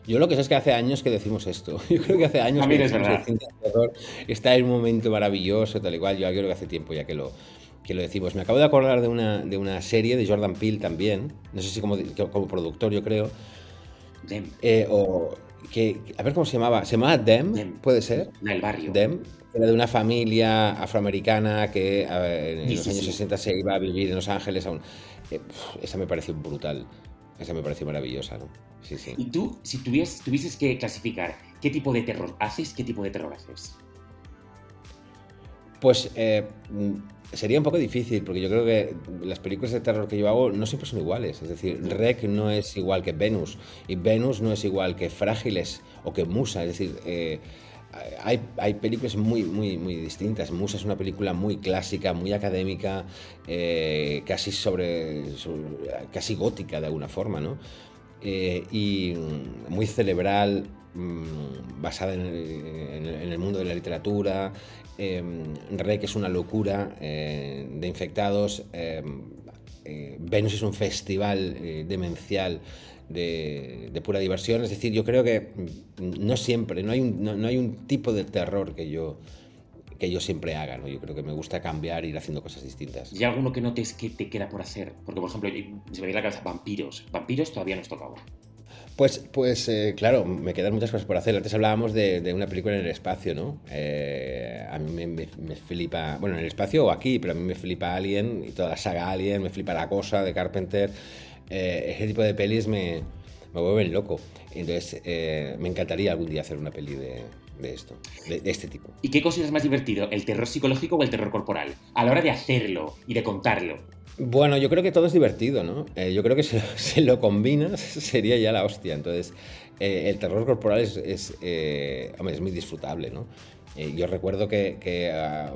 Yo lo que sé es que hace años que decimos esto. (laughs) Yo creo que hace años que es verdad. el terror está en un momento maravilloso, tal y cual. Yo creo que hace tiempo ya que lo, que lo decimos. Me acabo de acordar de una, de una serie de Jordan Peele también. No sé si como, como productor, yo creo. Dem. Eh, o que, a ver cómo se llamaba. ¿Se llamaba Dem? ¿Puede ser? El barrio. Dem. Era de una familia afroamericana que en los años 60 se iba a vivir en Los Ángeles. Aún. Eh, esa me pareció brutal. Esa me pareció maravillosa, ¿no? Sí, sí. Y tú, si tuvieses, tuvieses que clasificar qué tipo de terror haces, ¿qué tipo de terror haces? Pues eh, sería un poco difícil, porque yo creo que las películas de terror que yo hago no siempre son iguales. Es decir, Rec no es igual que Venus, y Venus no es igual que Frágiles o que Musa. Es decir, eh, hay, hay, películas muy, muy, muy distintas. Musa es una película muy clásica, muy académica, eh, casi sobre, casi gótica de alguna forma, ¿no? Eh, y muy cerebral, mm, basada en el, mundo de la literatura. Eh, Rec es una locura de infectados. Venus es un festival demencial de, pura diversión. Es decir, yo creo que no siempre, no hay un, no, hay un tipo de terror que yo, que yo siempre haga, ¿no? Yo creo que me gusta cambiar, ir haciendo cosas distintas. ¿Y alguno que notes que te queda por hacer? Porque, por ejemplo, se me viene a la cabeza vampiros. Vampiros todavía no has tocado. Pues, pues eh, claro, me quedan muchas cosas por hacer. Antes hablábamos de, una película en el espacio, ¿no? Eh, a mí me, flipa, bueno, en el espacio o aquí, pero a mí me flipa Alien y toda la saga Alien, me flipa La Cosa de Carpenter. Eh, ese tipo de pelis me, me vuelven loco. Entonces, eh, me encantaría algún día hacer una peli de, esto, de, este tipo. ¿Y qué consideras más divertido, el terror psicológico o el terror corporal? A la hora de hacerlo y de contarlo. Bueno, yo creo que todo es divertido, ¿no? Eh, yo creo que (laughs) si, lo combinas sería ya la hostia. Entonces, el terror corporal es, es, hombre, es muy disfrutable, ¿no? Eh, yo recuerdo que, ah,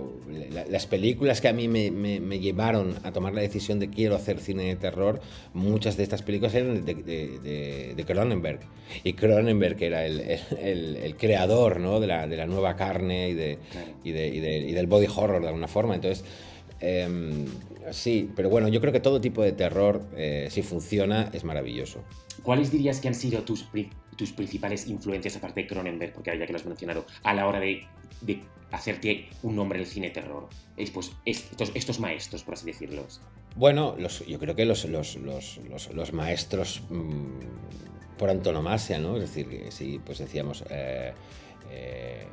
las películas que a mí me, llevaron a tomar la decisión de quiero hacer cine de terror, muchas de estas películas eran de, Cronenberg. Y Cronenberg era el, creador ¿no? de, la, nueva carne y, y, del body horror de alguna forma. Entonces, Em, sí, pero bueno, yo creo que todo tipo de terror, eh, si funciona, es maravilloso. ¿Cuáles dirías que han sido tus, tus principales influencias, aparte de Cronenberg, porque ya que lo has mencionado, a la hora de, hacerte un nombre en el cine terror? Es, pues, estos, estos maestros, por así decirlos. Bueno, yo creo que los, los, los, maestros mm, por antonomasia, ¿no? Es decir, sí, pues decíamos... Eh, eh,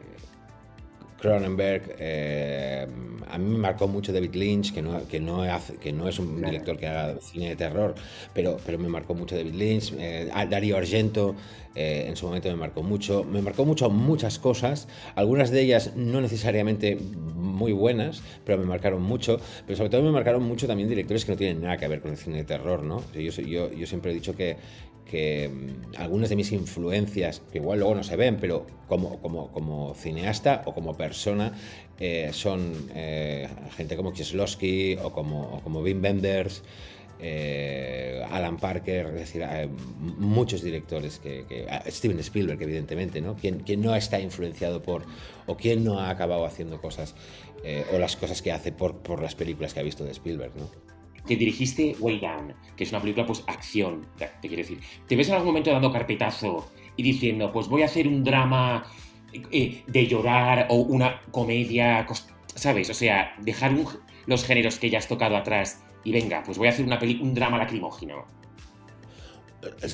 Cronenberg, eh, a mí me marcó mucho David Lynch, que no, que no, hace, que no es un director que haga cine de terror, pero, pero me marcó mucho David Lynch, eh, Darío Argento eh, en su momento me marcó mucho, me marcó mucho muchas cosas, algunas de ellas no necesariamente muy buenas, pero me marcaron mucho, pero sobre todo me marcaron mucho también directores que no tienen nada que ver con el cine de terror, ¿no? Yo, yo, yo siempre he dicho que, que mm, algunas de mis influencias, que igual luego no se ven, pero como, como, como cineasta o como persona, eh, son eh, gente como Kieslowski o como, o como Wim Wenders, eh, Alan Parker, es decir, muchos directores, que, Steven Spielberg, evidentemente, ¿no? Quien, quien, no está influenciado por, o quien no ha acabado haciendo cosas, o las cosas que hace por, por las películas que ha visto de Spielberg, ¿no? Que dirigiste Way Down, que es una película, pues, acción, te quiero decir. ¿Te ves en algún momento dando carpetazo y diciendo, pues voy a hacer un drama eh, de llorar o una comedia, ¿sabes? O sea, dejar los géneros que ya has tocado atrás y venga, pues voy a hacer una un drama lacrimógeno.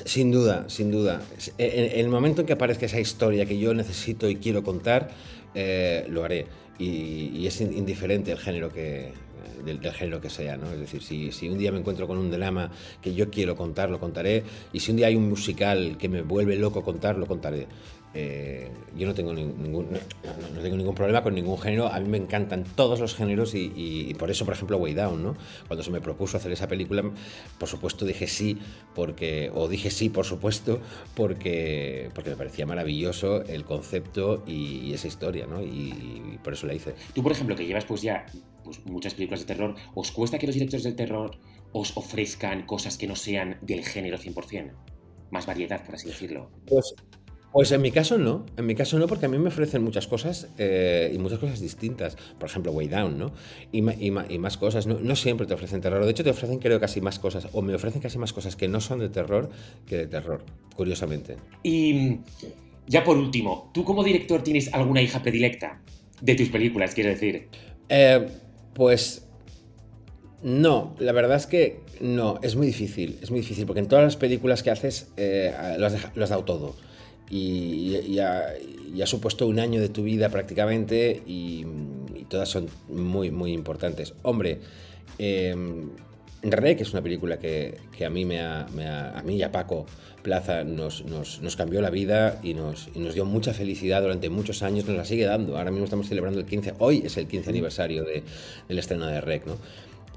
Sin duda, sin duda. En el momento en que aparezca esa historia que yo necesito y quiero contar, eh, lo haré. y, es indiferente el género que, del, género que sea, ¿no? Es decir, si, si, un día me encuentro con un drama que yo quiero contar, lo contaré, y si un día hay un musical que me vuelve loco contar, lo contaré. Eh, yo no tengo ningún, no, tengo ningún problema con ningún género, a mí me encantan todos los géneros y, por eso, por ejemplo, Way Down, ¿no? Cuando se me propuso hacer esa película, por supuesto dije sí, porque, o dije sí, por supuesto, porque, porque me parecía maravilloso el concepto y, esa historia, ¿no? Y, por eso la hice. Tú, por ejemplo, que llevas pues ya pues, muchas películas de terror, ¿os cuesta que los directores del terror os ofrezcan cosas que no sean del género 100%? Más variedad, por así decirlo. Pues pues en mi caso no, en mi caso no, porque a mí me ofrecen muchas cosas eh, y muchas cosas distintas. Por ejemplo, Way Down, ¿no? Y, más cosas. No, siempre te ofrecen terror. De hecho, te ofrecen, creo, casi más cosas, o me ofrecen casi más cosas que no son de terror que de terror, curiosamente. Y ya por último, ¿tú como director tienes alguna hija predilecta de tus películas, quiero decir? Eh, pues no, la verdad es que no, es muy difícil, es muy difícil, porque en todas las películas que haces eh, lo, has dado todo y, ha, supuesto un año de tu vida prácticamente y, todas son muy, muy importantes. Hombre, eh, que es una película que, a, mí me a mí y a Paco Plaza nos, cambió la vida y nos, nos, dio mucha felicidad durante muchos años, nos la sigue dando. Ahora mismo estamos celebrando el 15, hoy es el 15 aniversario de, del estreno de Rec, ¿no?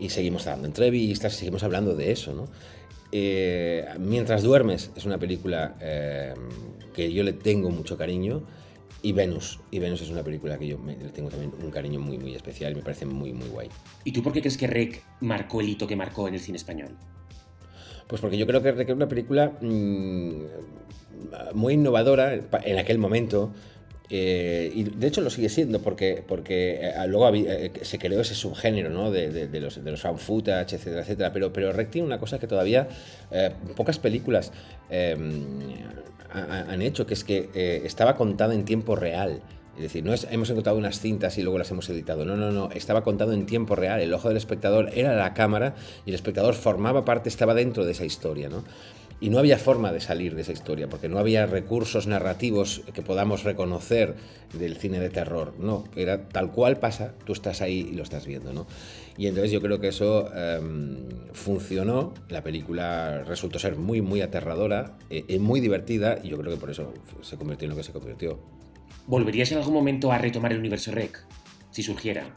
Y seguimos dando entrevistas, seguimos hablando de eso, ¿no? Eh, Mientras duermes es una película eh, que yo le tengo mucho cariño. Y Venus. Y Venus es una película que yo le tengo también un cariño muy, muy especial y me parece muy, muy guay. ¿Y tú por qué crees que Rec marcó el hito que marcó en el cine español? Pues porque yo creo que Rec es una película mm, muy innovadora en aquel momento. Eh, y de hecho lo sigue siendo porque, porque eh, luego eh, se creó ese subgénero ¿no? de, los, de los found footage, etcétera, etcétera. Pero, pero Rec tiene una cosa que todavía pocas películas han hecho, que es que estaba contada en tiempo real. Es decir, no es, hemos encontrado unas cintas y luego las hemos editado. No, no, no. Estaba contado en tiempo real. El ojo del espectador era la cámara y el espectador formaba parte, estaba dentro de esa historia, ¿no? Y no había forma de salir de esa historia, porque no había recursos narrativos que podamos reconocer del cine de terror. No, era tal cual pasa, tú estás ahí y lo estás viendo, ¿no? Y entonces yo creo que eso em, funcionó, la película resultó ser muy, muy aterradora, y eh, muy divertida, y yo creo que por eso se convirtió en lo que se convirtió. ¿Volverías en algún momento a retomar el universo REC, si surgiera?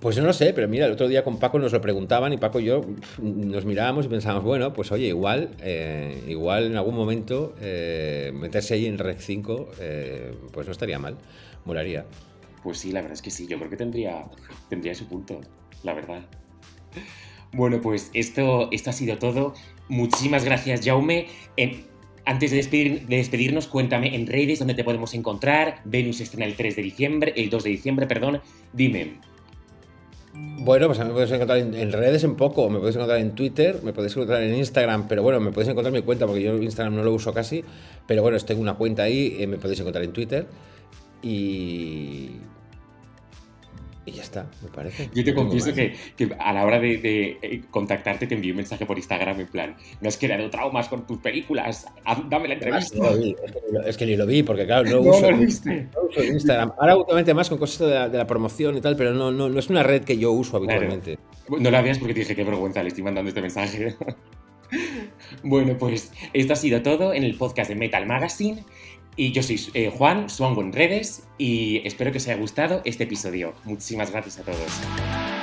Pues yo no sé, pero mira, el otro día con Paco nos lo preguntaban y Paco y yo nos mirábamos y pensábamos, bueno, pues oye, igual, eh, igual en algún momento eh, meterse ahí en Rec 5, eh, pues no estaría mal, molaría. Pues sí, la verdad es que sí, yo creo que tendría, tendría su punto, la verdad. Bueno, pues esto, esto ha sido todo. Muchísimas gracias, Jaume. antes de, despedir, de, despedirnos, cuéntame en redes dónde te podemos encontrar. Venus estrena el 3 de diciembre, el 2 de diciembre, perdón. Dime, Bueno, pues me puedes encontrar en, redes en poco, me puedes encontrar en Twitter, me puedes encontrar en Instagram, pero bueno, me puedes encontrar mi cuenta porque yo Instagram no lo uso casi, pero bueno, tengo una cuenta ahí, eh, me podéis encontrar en Twitter y y ya está, me parece. Yo te confieso que, a la hora de, eh, contactarte te envío un mensaje por Instagram en plan, no has creado traumas con tus películas, dame la entrevista. es, que, ni lo vi, porque claro, no, (laughs) uso, Instagram. Ahora últimamente más con cosas de la, promoción y tal, pero no, no, no, es una red que yo uso habitualmente. No la veas porque te dije, qué vergüenza, le estoy mandando este mensaje. (laughs) bueno, pues esto ha sido todo en el podcast de Metal Magazine. Y yo soy eh, Juan, Suango en redes y espero que os haya gustado este episodio. Muchísimas gracias a todos.